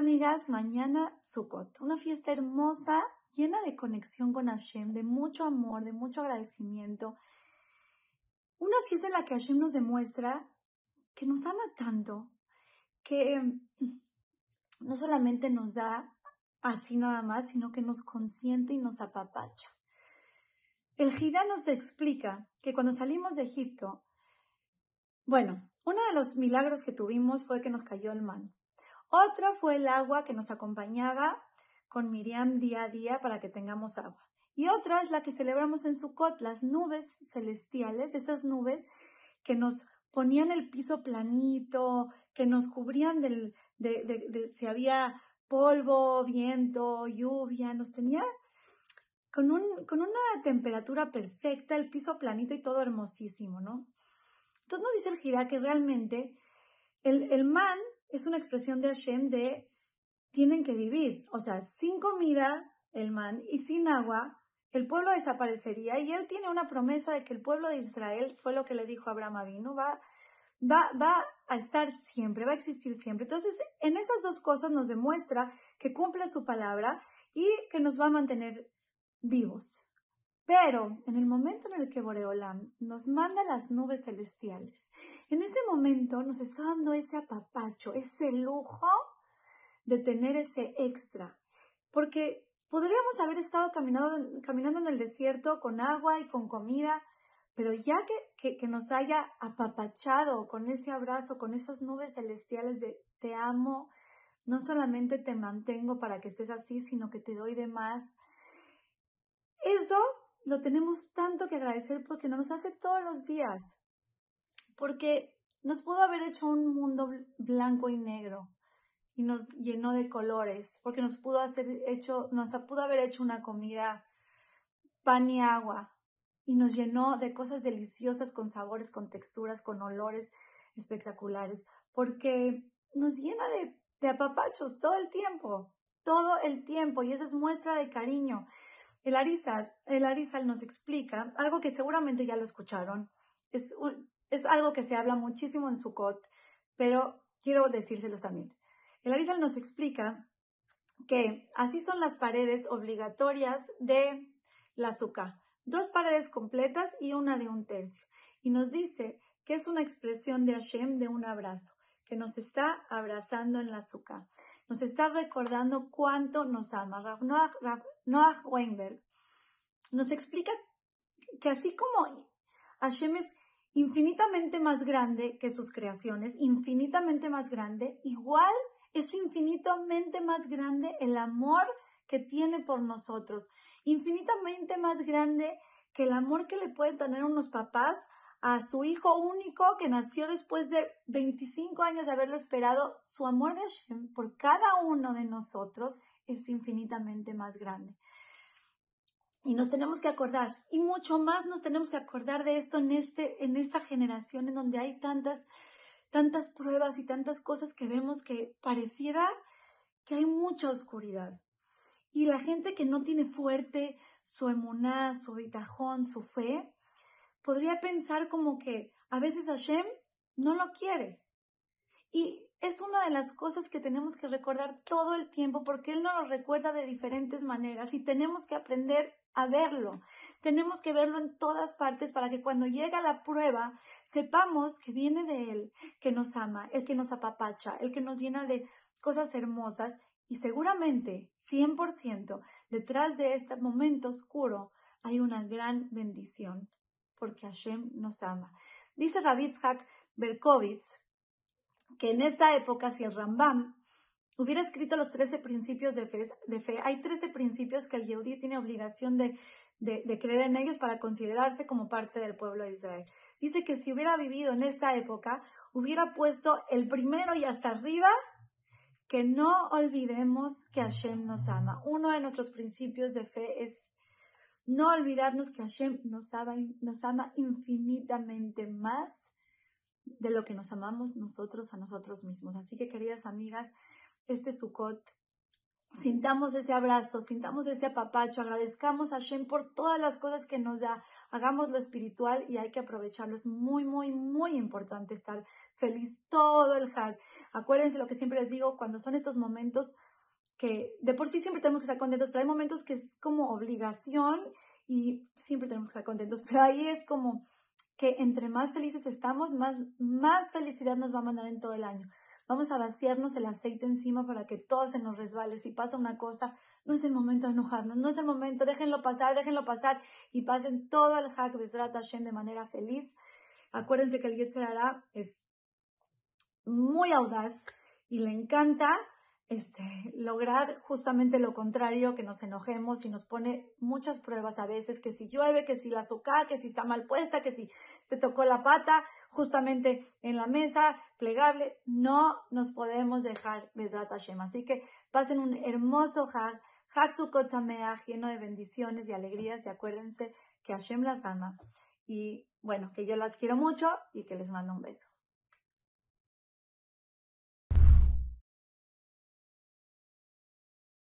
amigas, mañana Sukkot, una fiesta hermosa, llena de conexión con Hashem, de mucho amor, de mucho agradecimiento. Una fiesta en la que Hashem nos demuestra que nos ama tanto, que mm, no solamente nos da así nada más, sino que nos consiente y nos apapacha. El Jidá nos explica que cuando salimos de Egipto, bueno, uno de los milagros que tuvimos fue que nos cayó el man. Otra fue el agua que nos acompañaba con Miriam día a día para que tengamos agua. Y otra es la que celebramos en Sukkot, las nubes celestiales, esas nubes que nos ponían el piso planito, que nos cubrían del, de, de, si había polvo, viento, lluvia, nos tenía con, un, con una temperatura perfecta, el piso planito y todo hermosísimo, ¿no? Entonces nos dice el Jirá que realmente el, el man es una expresión de Hashem de tienen que vivir. O sea, sin comida, el man, y sin agua, el pueblo desaparecería. Y él tiene una promesa de que el pueblo de Israel, fue lo que le dijo Abraham Avinu, va, va, va a estar siempre, va a existir siempre. Entonces, en esas dos cosas nos demuestra que cumple su palabra y que nos va a mantener vivos. Pero en el momento en el que Boreolam nos manda las nubes celestiales, en ese momento nos está dando ese apapacho, ese lujo de tener ese extra. Porque podríamos haber estado caminando, en el desierto con agua y con comida, pero ya que, que, nos haya apapachado con ese abrazo, con esas nubes celestiales de te amo, no solamente te mantengo para que estés así, sino que te doy de más. Eso lo tenemos tanto que agradecer porque nos hace todos los días. Porque nos pudo haber hecho un mundo blanco y negro y nos llenó de colores, porque nos pudo hacer hecho, nos pudo haber hecho una comida pan y agua y nos llenó de cosas deliciosas con sabores, con texturas, con olores espectaculares, porque nos llena de, apapachos todo el tiempo, todo el tiempo y esa es muestra de cariño. El Arizal, el Arizal nos explica algo que seguramente ya lo escucharon. Es, es algo que se habla muchísimo en Sukkot, pero quiero decírselos también. El Arizal nos explica que así son las paredes obligatorias de la azúcar. Dos paredes completas y una de un tercio. Y nos dice que es una expresión de Hashem de un abrazo, que nos está abrazando en la azúcar nos está recordando cuánto nos ama. Noah, Weinberg nos explica que así como Hashem es infinitamente más grande que sus creaciones, infinitamente más grande, igual es infinitamente más grande el amor que tiene por nosotros, infinitamente más grande que el amor que le pueden tener unos papás a su hijo único que nació después de 25 años de haberlo esperado, su amor de Hashem por cada uno de nosotros es infinitamente más grande. Y nos tenemos que acordar, y mucho más nos tenemos que acordar de esto en, este, en esta generación en donde hay tantas, tantas pruebas y tantas cosas que vemos que pareciera que hay mucha oscuridad. Y la gente que no tiene fuerte su emuná, su bitajón, su fe, podría pensar como que a veces Hashem no lo quiere. Y es una de las cosas que tenemos que recordar todo el tiempo porque Él nos recuerda de diferentes maneras y tenemos que aprender a verlo. Tenemos que verlo en todas partes para que cuando llega la prueba sepamos que viene de Él, que nos ama, el que nos apapacha, el que nos llena de cosas hermosas y seguramente, 100%, detrás de este momento oscuro hay una gran bendición porque Hashem nos ama. Dice Rabitzhak Berkovitz que en esta época, si el Rambam hubiera escrito los 13 principios de fe, hay 13 principios que el Yehudi tiene obligación de, de, creer en ellos para considerarse como parte del pueblo de Israel. Dice que si hubiera vivido en esta época, hubiera puesto el primero y hasta arriba que no olvidemos que Hashem nos ama. Uno de nuestros principios de fe es no olvidarnos que Hashem nos ama, nos ama infinitamente más de lo que nos amamos nosotros a nosotros mismos. Así que, queridas amigas, este Sukkot, sintamos ese abrazo, sintamos ese apapacho, agradezcamos a Hashem por todas las cosas que nos da. hagamos lo espiritual y hay que aprovecharlo. Es muy, muy, muy importante estar feliz todo el Hag. Acuérdense lo que siempre les digo, cuando son estos momentos que de por sí siempre tenemos que estar contentos, pero hay momentos que es como obligación y siempre tenemos que estar contentos, pero ahí es como que entre más felices estamos, más, más felicidad nos va a mandar en todo el año. Vamos a vaciarnos el aceite encima para que todo se nos resbale. Si pasa una cosa, no es el momento de enojarnos, no es el momento, déjenlo pasar, déjenlo pasar y pasen todo el Hak Bezrat Hashem de manera feliz. Acuérdense que el Yetzer es muy audaz y le encanta este, lograr justamente lo contrario, que nos enojemos y nos pone muchas pruebas a veces, que si llueve, que si la azúcar, que si está mal puesta, que si te tocó la pata, justamente en la mesa plegable, no nos podemos dejar Besrat Hashem. Así que pasen un hermoso Hag, Hag Sukkot lleno de bendiciones y alegrías y acuérdense que Hashem las ama y bueno, que yo las quiero mucho y que les mando un beso.